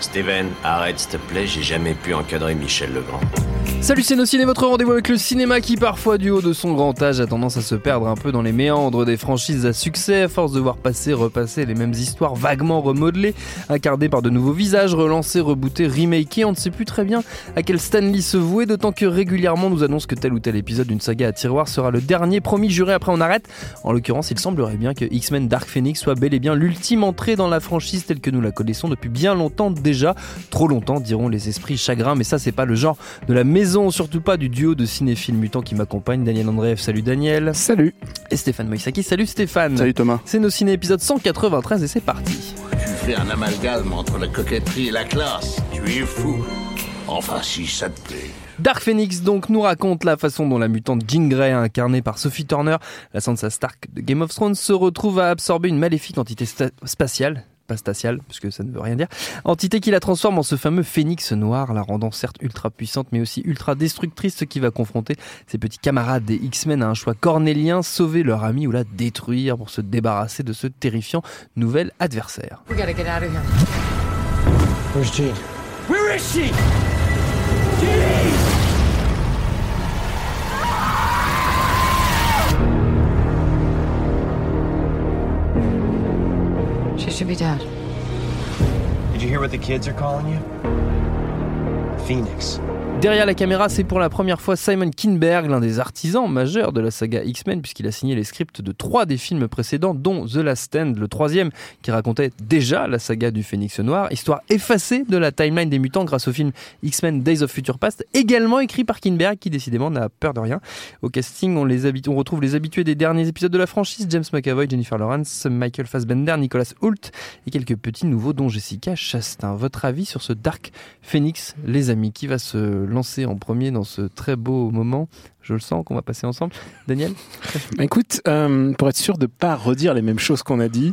Steven, arrête s'il te plaît, j'ai jamais pu encadrer Michel Legrand. Salut c'est nos ciné, votre rendez-vous avec le cinéma qui parfois du haut de son grand âge a tendance à se perdre un peu dans les méandres des franchises à succès à force de voir passer, repasser les mêmes histoires vaguement remodelées, incarnées par de nouveaux visages, relancés, rebootés, remakés, on ne sait plus très bien à quel Stanley se vouer, d'autant que régulièrement nous annonce que tel ou tel épisode d'une saga à tiroir sera le dernier promis juré après on arrête. En l'occurrence il semblerait bien que X-Men Dark Phoenix soit bel et bien l'ultime entrée dans la franchise telle que nous la connaissons depuis bien longtemps déjà, trop longtemps diront les esprits chagrins, mais ça c'est pas le genre de la maison surtout pas du duo de cinéphiles mutants qui m'accompagne, Daniel Andreev, salut Daniel. Salut. Et Stéphane Moïsaki, salut Stéphane. Salut Thomas. C'est nos ciné épisode 193 et c'est parti. Tu fais un amalgame entre la coquetterie et la classe. Tu es fou. Enfin, si ça te plaît. Dark Phoenix donc nous raconte la façon dont la mutante Jean Grey, incarnée par Sophie Turner, la Sansa Stark de Game of Thrones, se retrouve à absorber une maléfique entité spatiale pas spatiale, puisque ça ne veut rien dire, entité qui la transforme en ce fameux phénix noir, la rendant certes ultra puissante, mais aussi ultra destructrice, ce qui va confronter ses petits camarades des X-Men à un choix cornélien, sauver leur ami ou la détruire pour se débarrasser de ce terrifiant nouvel adversaire. We She should be dead. Did you hear what the kids are calling you? Phoenix. Derrière la caméra, c'est pour la première fois Simon Kinberg, l'un des artisans majeurs de la saga X-Men, puisqu'il a signé les scripts de trois des films précédents, dont The Last Stand, le troisième, qui racontait déjà la saga du Phénix Noir, histoire effacée de la timeline des mutants grâce au film X-Men Days of Future Past, également écrit par Kinberg, qui décidément n'a peur de rien. Au casting, on, retrouve les habitués des derniers épisodes de la franchise, James McAvoy, Jennifer Lawrence, Michael Fassbender, Nicolas Hoult, et quelques petits nouveaux, dont Jessica Chastain. Votre avis sur ce Dark Phoenix, les amis, qui va se lancer en premier dans ce très beau moment je le sens qu'on va passer ensemble. Daniel Écoute, euh, pour être sûr de ne pas redire les mêmes choses qu'on a dit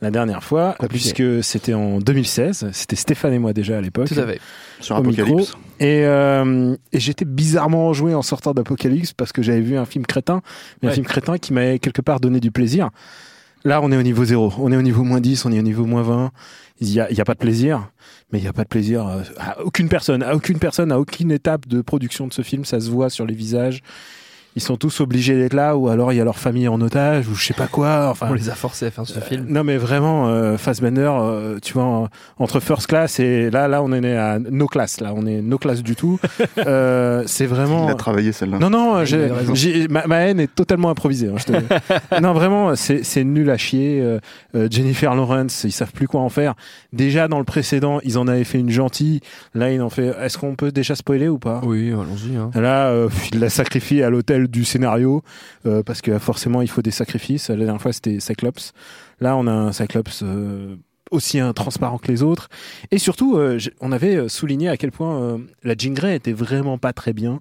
la dernière fois, puisque c'était en 2016, c'était Stéphane et moi déjà à l'époque. Tout à fait. Sur Apocalypse. Et, euh, et j'étais bizarrement enjoué en sortant d'Apocalypse parce que j'avais vu un film crétin, mais un film crétin qui m'avait quelque part donné du plaisir. Là, on est au niveau zéro. On est au niveau moins 10, on est au niveau moins 20. Il n'y a, a, pas de plaisir. Mais il n'y a pas de plaisir à aucune personne. À aucune personne, à aucune étape de production de ce film. Ça se voit sur les visages ils sont tous obligés d'être là ou alors il y a leur famille en otage ou je sais pas quoi enfin. On les a forcés à faire ce film. non mais vraiment euh, Fassbender euh, tu vois entre first class et là là on est à no class là on est no class du tout. Euh, c'est vraiment il a travaillé celle-là. Non non j'ai, j'ai, ma, ma, haine est totalement improvisée hein, je te non vraiment c'est, c'est nul à chier euh, euh, Jennifer Lawrence ils savent plus quoi en faire. Déjà dans le précédent ils en avaient fait une gentille. Là ils en fait est-ce qu'on peut déjà spoiler ou pas? Oui allons-y hein. là euh, il la sacrifie à l'hôtel du scénario euh, parce que forcément il faut des sacrifices. La dernière fois c'était Cyclops. Là on a un Cyclops euh, aussi transparent que les autres. Et surtout, euh, on avait souligné à quel point la Jean Grey était vraiment pas très bien.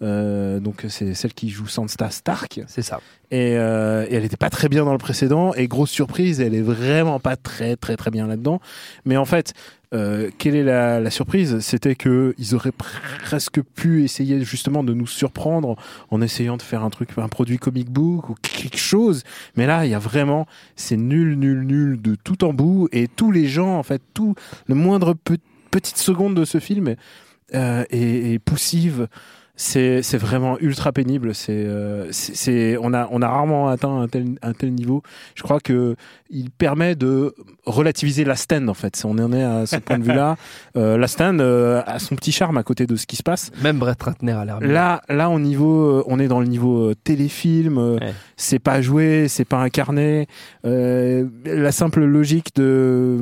donc c'est celle qui joue Sansa Stark. C'est ça. Et, euh, et elle était pas très bien dans le précédent. Et grosse surprise, elle est vraiment pas très très très bien là-dedans. Mais en fait, euh, quelle est la, la surprise? C'était que ils auraient presque pu essayer justement de nous surprendre en essayant de faire un truc, un produit comic book ou quelque chose. Mais là, il y a vraiment, c'est nul, nul, nul de tout en bout. Et tous les gens, en fait, tout le moindre pe petite seconde de ce film euh, est, est poussive. C'est c'est vraiment ultra pénible. C'est euh, c'est c'est- on a on a rarement atteint un tel un tel niveau. Je crois que il permet de relativiser la stand en fait. On en est à ce point de vue-là. Euh, la stand euh, a son petit charme à côté de ce qui se passe. Même Brett Ratner a l'air. Là, là, au niveau, euh, on est dans le niveau euh, téléfilm. Ouais. C'est pas joué, c'est pas incarné. Euh, la simple logique de,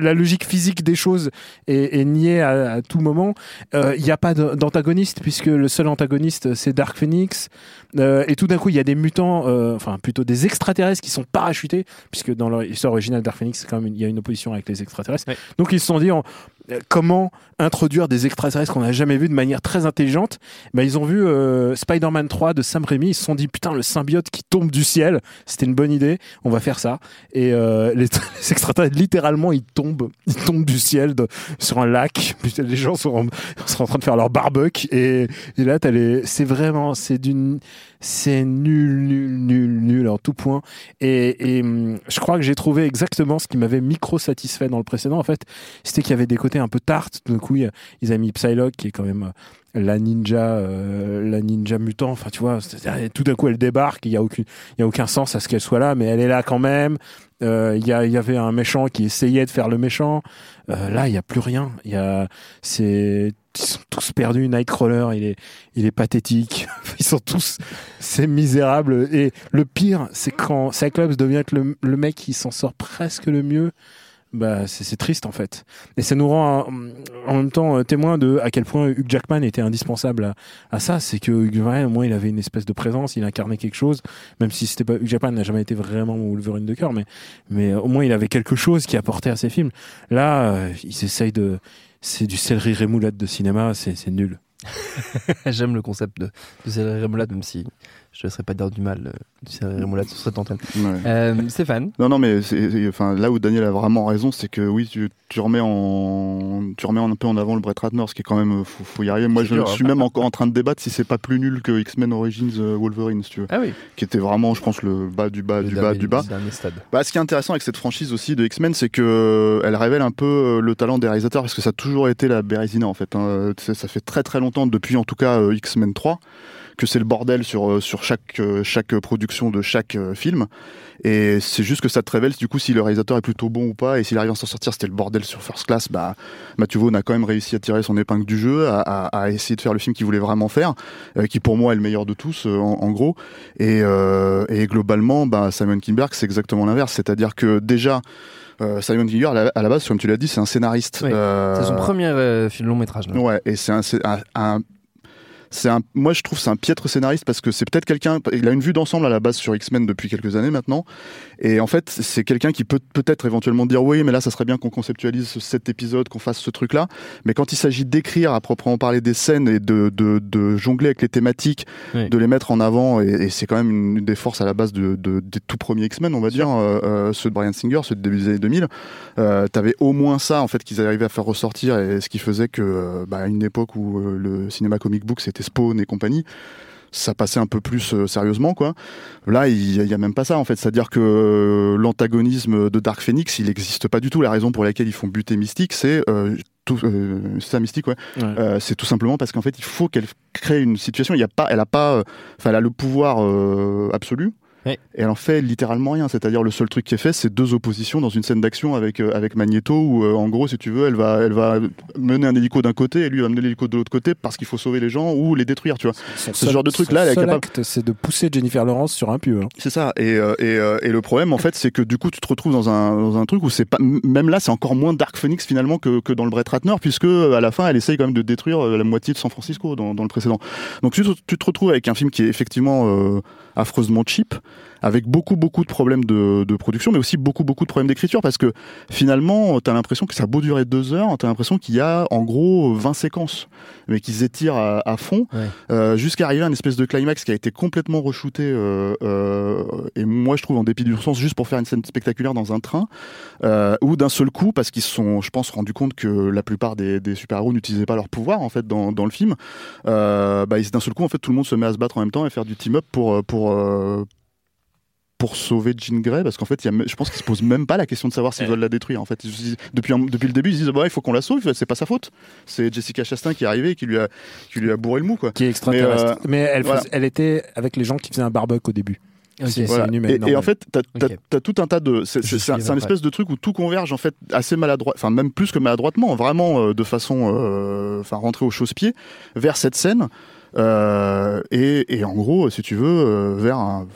la logique physique des choses est, est niée à, à tout moment. Euh, Il n'y a pas d'antagoniste puisque le seul antagoniste c'est Dark Phoenix. Euh, et tout d'un coup, il y a des mutants, euh, enfin plutôt des extraterrestres qui sont parachutés puisque dans l'histoire originale Dark Phoenix, c'est quand même il y a une opposition avec les extraterrestres. Ouais. Donc ils se sont dit comment introduire des extraterrestres qu'on n'a jamais vus de manière très intelligente. Ben, ils ont vu euh, Spider-Man 3 de Sam Raimi, ils se sont dit putain le symbiote qui tombe du ciel, c'était une bonne idée, on va faire ça. Et euh, les, extraterrestres littéralement ils tombent, ils tombent du ciel sur un lac. Putain, les gens sont en, train de faire leur barbecue et, là c'est vraiment c'est nul nul nul nul en tout point. Et, et hum, je crois que j'ai trouvé exactement ce qui m'avait micro satisfait dans le précédent. En fait, c'était qu'il y avait des côtés un peu tarte. Tout d'un coup, y ils avaient mis Psylocke, qui est quand même euh, la ninja, euh, la ninja mutant. Enfin, tu vois, tout d'un coup, elle débarque. Il y a y a aucun sens à ce qu'elle soit là, mais elle est là quand même. Euh, Il y, a, il y avait un méchant qui essayait de faire le méchant. Euh, là, il y a plus rien. Y a, c'est, ils sont tous perdus. Nightcrawler, il est, il est pathétique. Ils sont tous, c'est misérable. Et le pire, c'est quand Cyclops devient le mec qui s'en sort presque le mieux. Bah, c'est triste en fait. Et ça nous rend euh, en même temps euh, témoin de à quel point Hugh Jackman était indispensable à, à ça. C'est que Hugh Jackman, au moins, il avait une espèce de présence, il incarnait quelque chose, même si c'était pas Hugh Jackman n'a jamais été vraiment Wolverine de cœur, mais mais euh, au moins il avait quelque chose qui apportait à ses films. Là, ils essayent de, c'est du céleri rémoulade de cinéma, c'est nul. J'aime le concept de, de céleri rémoulade, même si je ne laisserai pas dire du mal euh, du céleri rémoulade sur cette antenne. Ouais. Euh, Stéphane? Non, non, mais enfin, là où Daniel a vraiment raison, c'est que oui, tu, tu remets en, tu remets un peu en avant le Brett Ratner, ce qui est quand même, faut, faut y arriver. Moi, je dur, hein. suis même encore en train de débattre si c'est pas plus nul que X-Men Origins euh, Wolverine, si tu veux, Ah oui, qui était vraiment, je pense, le bas du bas, le du bas, du bas. stade. Bah, ce qui est intéressant avec cette franchise aussi de X-Men, c'est que euh, elle révèle un peu euh, le talent des réalisateurs, parce que ça a toujours été la Bérésina en fait. hein. Ça fait très très longtemps, depuis en tout cas euh, X-Men 3, que c'est le bordel sur euh, sur chaque euh, chaque production de chaque euh, film. Et c'est juste que ça te révèle du coup si le réalisateur est plutôt bon ou pas, et s'il arrive à s'en sortir, c'était le bordel sur First Class. Bah, Matthew Vaughn a quand même réussi à tirer son épingle du jeu, à, à- à essayer de faire le film qu'il voulait vraiment faire, euh, qui pour moi est le meilleur de tous euh, en, en gros. Et, euh, et globalement, bah, Simon Kinberg, c'est exactement l'inverse. C'est-à-dire que déjà, Simon Kinberg, à la, base, comme tu l'as dit, c'est un scénariste. Oui, C'est son premier film long métrage. Ouais, et c'est un, c'est un, un- c'est un, moi je trouve c'est un piètre scénariste parce que c'est peut-être quelqu'un, il a une vue d'ensemble à la base sur X-Men depuis quelques années maintenant, et en fait c'est quelqu'un qui peut peut-être éventuellement dire oui, mais là ça serait bien qu'on conceptualise ce- cet épisode, qu'on fasse ce truc-là, mais quand il s'agit d'écrire à proprement parler des scènes et de, de, de jongler avec les thématiques, Oui. de les mettre en avant, et, et c'est quand même une, une des forces à la base de, de- des tout premiers X-Men, on va dire, euh, euh, ceux de Brian Singer, ceux de début des années 2000, euh, t'avais au moins ça en fait qu'ils arrivaient à faire ressortir et ce qui faisait que euh, bah, à une époque où euh, le cinéma comic book c'était Spawn et compagnie ça passait un peu plus euh, sérieusement quoi là il y, a- il y a même pas ça en fait c'est à dire que euh, l'antagonisme de Dark Phoenix il n'existe pas du tout la raison pour laquelle ils font buter Mystique c'est euh, tout ça Mystique ouais Ouais. c'est tout simplement parce qu'en fait, il faut qu'elle crée une situation. Il y a pas, elle a pas, enfin, elle a le pouvoir absolu. Et elle en fait littéralement rien. C'est-à-dire le seul truc qui est fait, c'est deux oppositions dans une scène d'action avec euh, avec Magneto où euh, en gros, si tu veux, elle va elle va mener un hélico d'un côté et lui va mener l'hélico de l'autre côté parce qu'il faut sauver les gens ou les détruire. Tu vois. Ce genre de truc-là, elle est son seul capable- acte, c'est de pousser Jennifer Lawrence sur un pieu. hein. C'est ça. Et, euh, et, euh, et le problème, en fait, c'est que du coup, tu te retrouves dans un, dans un truc où c'est pas, même là, c'est encore moins Dark Phoenix finalement que, que dans le Brett Ratner, puisque à la fin, elle essaye quand même de détruire la moitié de San Francisco dans, dans le précédent. Donc tu, te- tu te retrouves avec un film qui est effectivement euh, affreusement cheap, avec beaucoup, beaucoup de problèmes de, de production, mais aussi beaucoup, beaucoup de problèmes d'écriture, parce que finalement, t'as l'impression que ça a beau durer deux heures, t'as l'impression qu'il y a en gros 20 séquences, mais qu'ils étirent à, à fond, Ouais. euh, jusqu'à arriver à une espèce de climax qui a été complètement re-shooté, euh, euh, et moi je trouve en dépit du sens, juste pour faire une scène spectaculaire dans un train, où d'un seul coup, parce qu'ils se sont, je pense, rendus compte que la plupart des, des super-héros n'utilisaient pas leur pouvoir en fait dans, dans le film, bah, d'un seul coup, en fait, tout le monde se met à se battre en même temps et faire du team-up pour, pour, pour sauver Jean Grey parce qu'en fait, il y a, je pense qu'ils se posent même pas la question de savoir s'ils veulent la détruire. En fait, Ils depuis, un- depuis le début, ils se disent bah, il faut qu'on la sauve. C'est pas sa faute. C'est Jessica Chastain qui est arrivée et qui lui a, qui lui a bourré le mou quoi. Qui est extraterrestre. Mais, Mais, euh, elle, voilà. faisait- elle était avec les gens qui faisaient un barbecue au début. Voilà. humaine Et, en fait, t'as as, tout un tas de. C'est Je c'est- c'est un, espèce de truc où tout converge en fait assez maladroit, enfin même plus que maladroitement, vraiment euh, de façon, euh, enfin rentrer au chausse-pied vers cette scène. Euh, et, et en gros, si tu veux, euh, vers un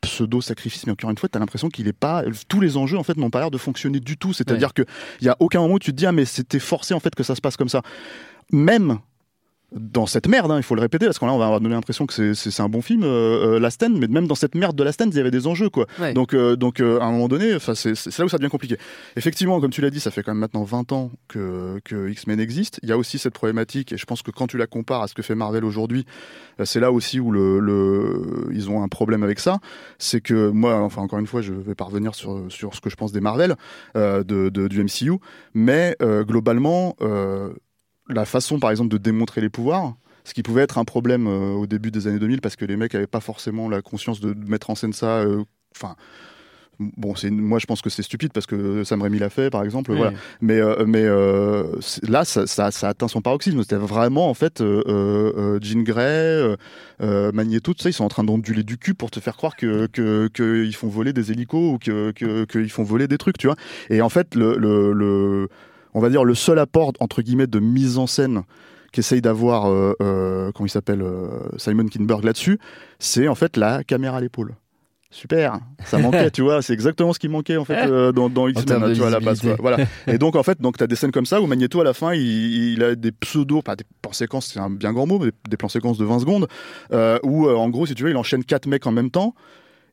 pseudo sacrifice mais encore une fois t'as l'impression qu'il est pas tous les enjeux en fait n'ont pas l'air de fonctionner du tout. C'est à dire que il y a aucun moment où tu te dis ah mais c'était forcé en fait que ça se passe comme ça. Même dans cette merde, hein, il faut le répéter, parce qu'on on va donné l'impression que c'est- un bon film, euh, euh, Last Stand, mais même dans cette merde de Last Stand, il y avait des enjeux, quoi. Ouais. Donc, euh, donc euh, à un moment donné, c'est là où ça devient compliqué. Effectivement, comme tu l'as dit, ça fait quand même maintenant 20 ans que, que X-Men existe. Il y a aussi cette problématique, et je pense que quand tu la compares à ce que fait Marvel aujourd'hui, c'est là aussi où le, le, ils ont un problème avec ça. C'est que moi, enfin encore une fois, je vais pas revenir sur, sur ce que je pense des Marvel, de, de- du MCU, mais globalement, la façon par exemple de démontrer les pouvoirs, ce qui pouvait être un problème euh, au début des années 2000 parce que les mecs avaient pas forcément la conscience de mettre en scène ça. euh, Enfin. Bon, c'est moi je pense que c'est stupide parce que Sam Raimi l'a fait par exemple, Oui. voilà. Mais euh, mais euh, là ça, ça, ça atteint son paroxysme. C'était vraiment en fait euh, Jean Grey, Magneto, tout ça, ils sont en train d'onduler du cul pour te faire croire que que qu'ils font voler des hélicos ou que que qu'ils font voler des trucs, tu vois. Et en fait le le, le on va dire le seul apport entre guillemets de mise en scène qu'essaye d'avoir euh, euh, comment il s'appelle euh, Simon Kinberg là-dessus, c'est en fait la caméra à l'épaule. Super, ça manquait, tu vois, c'est exactement ce qui manquait en fait euh, dans, dans X-Men, tu vois, à la base. quoi. Voilà. Et donc en fait, donc t'as des scènes comme ça où Magneto à la fin, il, il a des pseudo, pas des plans séquences, c'est un bien grand mot, mais des plans séquences de 20 secondes, euh, où euh, en gros, si tu veux, il enchaîne quatre mecs en même temps.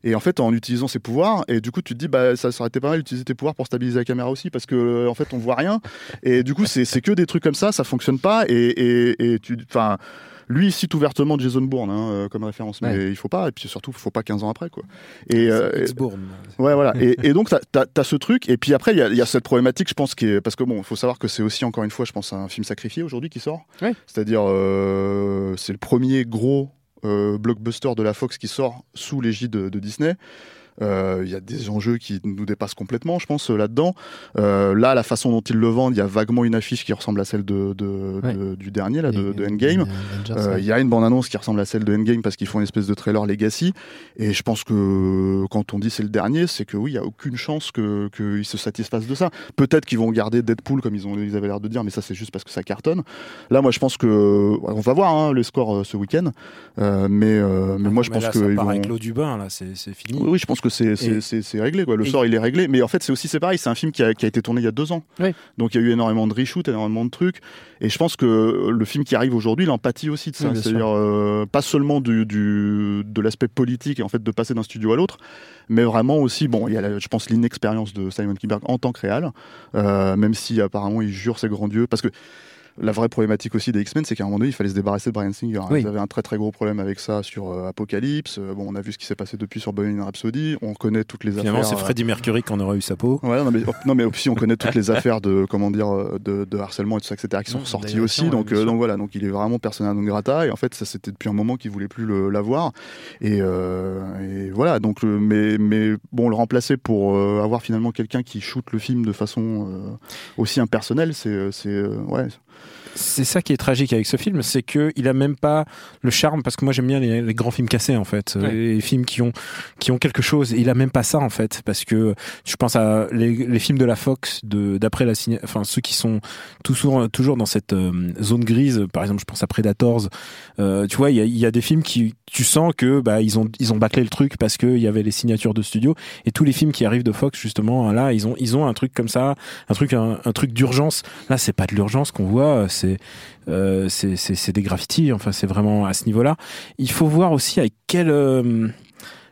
Et en fait, en utilisant ses pouvoirs, et du coup, tu te dis, bah, ça aurait été pas mal d'utiliser tes pouvoirs pour stabiliser la caméra aussi, parce que euh, en fait, on voit rien. Et du coup, c'est que des trucs comme ça, ça fonctionne pas. Et, et, et tu, enfin, lui il cite ouvertement Jason Bourne hein, euh, comme référence, mais Ouais. il faut pas. Et puis surtout, il faut pas 15 ans après, quoi. Et, euh, et- X-Bourne. Ouais, voilà. Et, et donc, t'as as, as ce truc. Et puis après, il y a, il y a cette problématique, je pense, qui est. Parce que bon, il faut savoir que c'est aussi, encore une fois, je pense, un film sacrifié aujourd'hui qui sort. Ouais. C'est-à-dire, euh, c'est le premier gros blockbuster de la Fox qui sort sous l'égide de, de Disney. Euh, Il y a des enjeux qui nous dépassent complètement, je pense, euh, là-dedans. Euh, là, la façon dont ils le vendent, il y a vaguement une affiche qui ressemble à celle de, de- Ouais. de- du dernier, là, de, Endgame. Euh. Il y a une bande-annonce qui ressemble à celle de Endgame parce qu'ils font une espèce de trailer Legacy. Et je pense que quand on dit c'est le dernier, c'est que oui, il y a aucune chance que qu'ils se satisfassent de ça. Peut-être qu'ils vont garder Deadpool comme ils ont ils avaient l'air de dire, mais ça c'est juste parce que ça cartonne. Là, moi, je pense que on va voir hein, les scores euh, ce week-end. Euh, mais euh, mais moi, je Ah, Mais pense là, que ça ils part vont- avec l'eau du bain, là, c'est c'est fini. oui, oui, je pense que c'est réglé quoi. Le sort il est réglé, mais en fait c'est aussi c'est pareil. C'est un film qui a, qui a été tourné il y a deux ans, Oui. donc il y a eu énormément de reshoots, énormément de trucs. Et je pense que le film qui arrive aujourd'hui, il empathie aussi de ça. Oui, C'est-à-dire euh, pas seulement du, du de l'aspect politique et en fait de passer d'un studio à l'autre, mais vraiment aussi bon, il y a la- je pense l'inexpérience de Simon Kinberg en tant que réal, euh, même si apparemment il jure ses grands dieux, parce que la vraie problématique aussi des X-Men, c'est qu'à un moment donné, il fallait se débarrasser de Brian Singer. Oui. Ils avaient un très très gros problème avec ça sur euh, Apocalypse. Euh, bon, on a vu ce qui s'est passé depuis sur Bohemian Rhapsody. On connaît toutes les Finalement, affaires. c'est euh, Freddie Mercury qui en aurait eu sa peau. Ouais, non mais, non, mais aussi on connaît toutes les affaires de comment dire euh, de, de harcèlement et tout ça, etc. qui sont sorties d'ailleurs, aussi. donc, euh, donc voilà, donc il est vraiment persona non grata. Et en fait, ça c'était depuis un moment qu'il voulait plus l'avoir. Et, euh, et voilà. Donc, mais mais bon, le remplacer pour euh, avoir finalement quelqu'un qui shoot le film de façon euh, aussi impersonnelle, c'est c'est euh, ouais. C'est ça qui est tragique avec ce film, c'est que il a même pas le charme parce que moi j'aime bien les, les grands films cassés en fait, Ouais. les films qui ont qui ont quelque chose. Et il a même pas ça en fait parce que je pense à les, les films de la Fox de d'après la enfin ceux qui sont toujours toujours dans cette euh, zone grise. Par exemple, je pense à Predators. Euh, tu vois, il y a, y a des films qui tu sens que bah ils ont ils ont bâclé le truc parce que il y avait les signatures de studio et tous les films qui arrivent de Fox justement là ils ont ils ont un truc comme ça, un truc un, un truc d'urgence. Là, c'est pas de l'urgence qu'on voit, c'est c'est c'est c'est des graffitis. Enfin, c'est vraiment à ce niveau-là. Il faut voir aussi avec quel euh,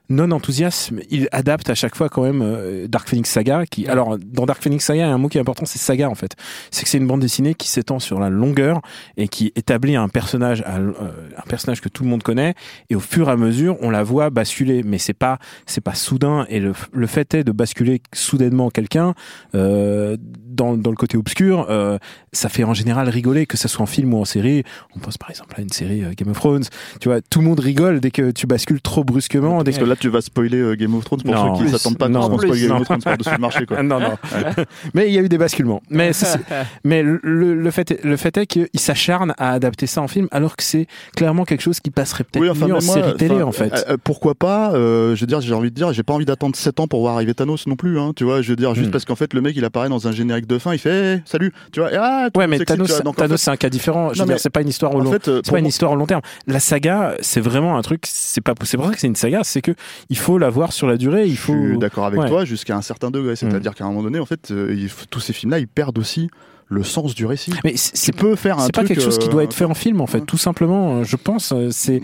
non enthousiasme il adapte à chaque fois quand même euh, Dark Phoenix Saga. Qui alors dans Dark Phoenix Saga, il y a un mot qui est important, c'est saga en fait. C'est que c'est une bande dessinée qui s'étend sur la longueur et qui établit un personnage, euh, un personnage que tout le monde connaît. Et au fur et à mesure, on la voit basculer. Mais c'est pas c'est pas soudain. Et le, le fait est de basculer soudainement quelqu'un euh, dans, dans le côté obscur, euh, ça fait en général rigoler, que ça soit en film ou en série. On pense par exemple à une série euh, Game of Thrones. Tu vois, tout le monde rigole dès que tu bascules trop brusquement. Dès que là, tu vas spoiler euh, Game of Thrones pour Non. ceux qui s'attendent pas Non, qu'on non. spoil Game of Thrones par-dessus le marché. Quoi. non, non. mais il y a eu des basculements. Mais, mais le, le fait est, le fait est qu'il s'acharne à adapter ça en film, alors que c'est clairement quelque chose qui passerait peut-être Oui, enfin, mieux en moi, série télé, en fait. euh, pourquoi pas euh, Je veux dire, j'ai envie de dire, j'ai pas envie d'attendre 7 ans pour voir arriver Thanos non plus. Hein, tu vois, je veux dire, juste Hmm. parce qu'en fait, le mec, il apparaît dans un générique de fin, il fait hey, salut, tu vois. et ah, Ouais, mais Thanos, en fait- c'est un cas différent. Je Non, veux dire, mais- c'est pas une histoire au en long. fait, pas une histoire au long terme. La saga, c'est vraiment un truc. C'est pas. C'est pour ça que c'est une saga. C'est que il faut la voir sur la durée. Il Je faut. suis d'accord avec Ouais. toi jusqu'à un certain degré. C'est-à-dire qu'à un moment donné, en fait, euh, tous ces films-là, ils perdent aussi le sens du récit. Mais c'est- peux faire un c'est pas quelque chose qui euh, doit être fait en film en fait, tout simplement. euh, Je pense. euh, C'est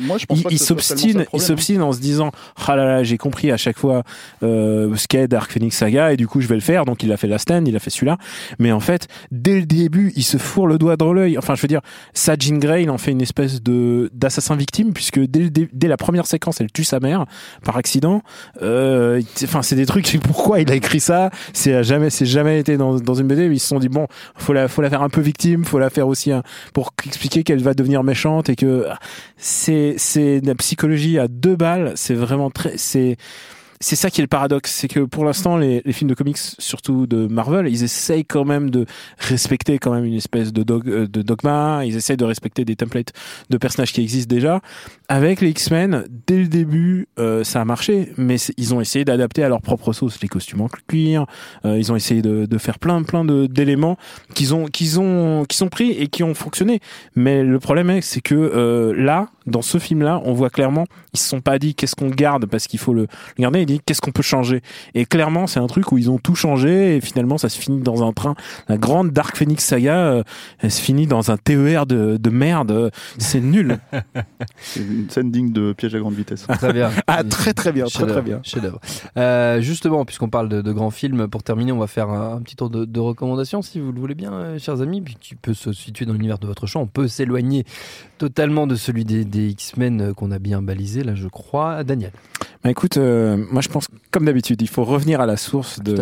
il, s'obstine, il hein. s'obstine en se disant ah là là j'ai compris à chaque fois euh, ce qu'est Dark Phoenix Saga et du coup je vais le faire donc il a fait la stand, il a fait celui-là mais en fait dès le début il se fourre le doigt dans l'œil enfin je veux dire ça Jean Grey il en fait une espèce de d'assassin victime puisque dès, le dé- dès la première séquence elle tue sa mère par accident euh, enfin c'est des trucs pourquoi il a écrit ça? C'est jamais c'est jamais été dans, dans une BD ils se sont dit bon faut la faut la faire un peu victime faut la faire aussi un, pour expliquer qu'elle va devenir méchante et que c'est c'est la psychologie à deux balles c'est vraiment très c'est c'est ça qui est le paradoxe, c'est que pour l'instant les, les films de comics, surtout de Marvel, ils essayent quand même de respecter quand même une espèce de, dog- euh, de dogma, ils essayent de respecter des templates de personnages qui existent déjà. Avec les X-Men, dès le début, euh, ça a marché, mais ils ont essayé d'adapter à leur propre sauce les costumes en cuir, euh, ils ont essayé de, de faire plein plein d'éléments qu'ils ont qu'ils ont qui sont pris et qui ont fonctionné. Mais le problème est, c'est que euh, là, dans ce film-là, on voit clairement, ils se sont pas dit qu'est-ce qu'on garde parce qu'il faut le, garder. Qu'est-ce qu'on peut changer? Et clairement, c'est un truc où ils ont tout changé et finalement, ça se finit dans un train. La grande Dark Phoenix saga, euh, elle se finit dans un TER de, de merde. C'est nul. C'est une scène digne de piège à grande vitesse. Très bien. ah très très bien, très très bien. chef-d'œuvre. Euh, justement, puisqu'on parle de, de grands films, pour terminer, on va faire un, un petit tour de, de recommandations, si vous le voulez bien, euh, chers amis, puis qui peut se situer dans l'univers de votre choix. On peut s'éloigner totalement de celui des, des X-Men qu'on a bien balisé, là, je crois. Daniel. Bah écoute, euh, moi je pense comme d'habitude, il faut revenir à la source de,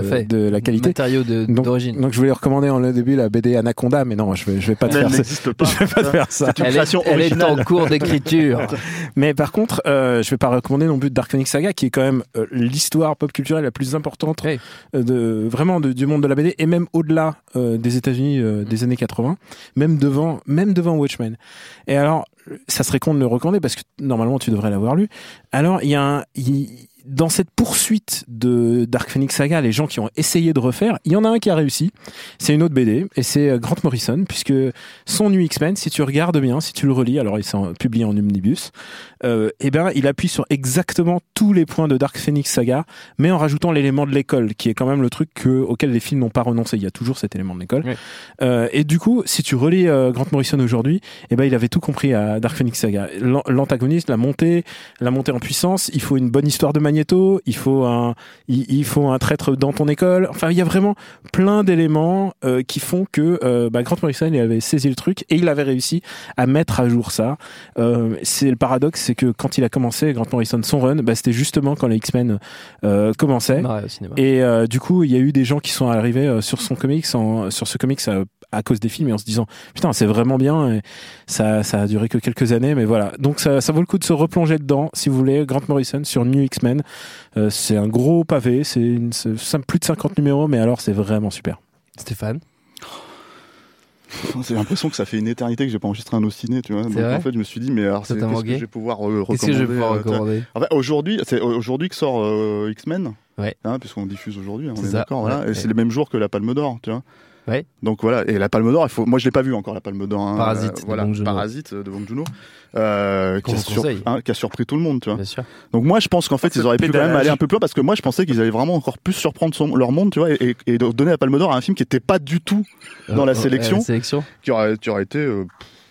la qualité. Matériaux Donc, d'origine. donc je voulais recommander en le début la BD Anaconda, mais non, je vais, je vais pas te elle faire ça. n'existe pas. Je vais pas te faire ça. C'est une Elle est, elle est en cours d'écriture. Mais par contre, euh, je vais pas recommander non plus Dark Phoenix Saga, qui est quand même euh, l'histoire pop culturelle la plus importante Oui. euh, de vraiment de- du monde de la BD et même au-delà euh, des États-Unis euh, des années 80, même devant même devant Watchmen. Et alors, ça serait con de le recommander parce que normalement tu devrais l'avoir lu. Alors, il y a un il- dans cette poursuite de Dark Phoenix Saga, les gens qui ont essayé de refaire, il y en a un qui a réussi. C'est une autre BD et c'est euh, Grant Morrison puisque son New X-Men, si tu regardes bien, si tu le relis, alors il s'est publié en omnibus, euh, eh ben il appuie sur exactement tous les points de Dark Phoenix Saga, mais en rajoutant l'élément de l'école, qui est quand même le truc que, auquel les films n'ont pas renoncé. Il y a toujours cet élément de l'école. Oui. Euh, et du coup, si tu relis euh, Grant Morrison aujourd'hui, eh ben il avait tout compris à Dark Phoenix Saga. L'an- L'antagoniste, la montée, la montée en puissance. Il faut une bonne histoire de Magneto. Il faut un, il, il faut un traître dans ton école. Enfin, il y a vraiment plein d'éléments euh, qui font que euh, bah, Grant Morrison il avait saisi le truc et il avait réussi à mettre à jour ça. Euh, c'est le paradoxe, c'est que quand il a commencé Grant Morrison son run, bah, c'était justement quand les X-Men commençaient. Et du coup, il y a eu des gens qui sont arrivés sur son comics, en, sur ce comics à cause des films, et en se disant putain, c'est vraiment bien. Et ça, ça a duré que quelques années, mais voilà. Donc ça, ça vaut le coup de se replonger dedans, si vous voulez. Grant Morrison sur New X-Men, Euh, c'est un gros pavé, c'est plus de 50 numéros, mais alors c'est vraiment super. Stéphane. J'ai l'impression que ça fait une éternité que j'ai pas enregistré un ciné, tu vois. Donc en fait, je me suis dit, mais alors, c'est qu'est-ce que je vais pouvoir euh, recommander Qu'est-ce que je vais pouvoir tu vois. recommander En fait, aujourd'hui, c'est aujourd'hui que sort euh, X-Men. Ouais. Hein, puisqu'on diffuse aujourd'hui, hein, on C'est est d'accord. Voilà. ouais, et ouais. c'est le même jour que la Palme d'Or, tu vois. Ouais. Donc voilà, et la Palme d'Or, il faut. Moi, je l'ai pas vu encore la Palme d'Or. hein. Parasite Euh, voilà. Parasite de Bong Joon-ho, euh, qui, hein, qui a surpris tout le monde, tu vois. Bien sûr. Donc moi, je pense qu'en fait, ils auraient pu quand même aller un peu plus loin parce que moi, je pensais qu'ils allaient vraiment encore plus surprendre son- leur monde, tu vois, et, donner la Palme d'Or à un film qui était pas du tout dans la Euh, euh, sélection la sélection. qui aurait, qui aurait été, euh,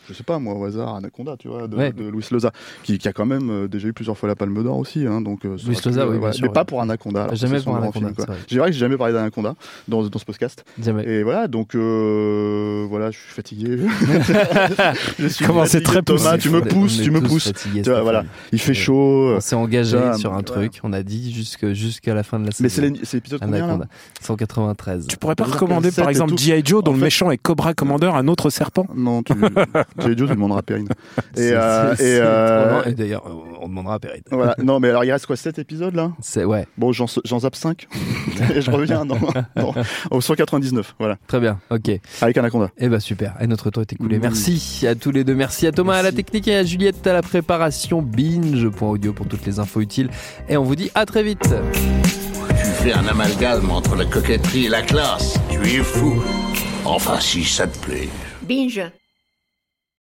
je sais pas moi, au hasard, Anaconda, tu vois, de, Ouais. de Luis Loza, qui, qui a quand même euh, déjà eu plusieurs fois la Palme d'Or aussi, hein, donc. euh, Luis Loza, euh, oui, bien voilà. sûr, Mais ouais. pas pour Anaconda. alors Jamais pour Anaconda, film, quoi. c'est vrai. Que j'ai jamais parlé d'Anaconda dans, dans ce podcast. Jamais. Et voilà, donc euh, voilà, je suis fatigué. je suis Comment c'est très Thomas, poussé. tu me pousses, tu me pousses. voilà, il fait chaud. On s'est engagé sur un truc, on a dit jusque- jusqu'à la fin de la saison. Mais c'est l'é- c'est l'épisode combien là Anaconda. 193. Tu pourrais pas recommander par exemple. G.I. Joe dont le méchant est Cobra Commander, un autre serpent? Non, tu... J'ai Dieu, tu demanderas à Perrine. Et, euh, et, euh. Et d'ailleurs, on demandera à Perrine. voilà. Non, mais alors il reste quoi 7 épisodes là? C'est ouais, Bon, j'en j'en zappe 5 et je reviens dans, dans- au 199. Voilà, très bien. Ok. avec Anaconda. Eh ben super. Et notre temps est écoulé. Oui. Merci à tous les deux. Merci à Thomas à la technique et à Juliette à la préparation. Binge.audio pour toutes les infos utiles. Et on vous dit à très vite. Tu fais un amalgame entre la coquetterie et la classe? Tu es fou. Enfin, si ça te plaît. Binge.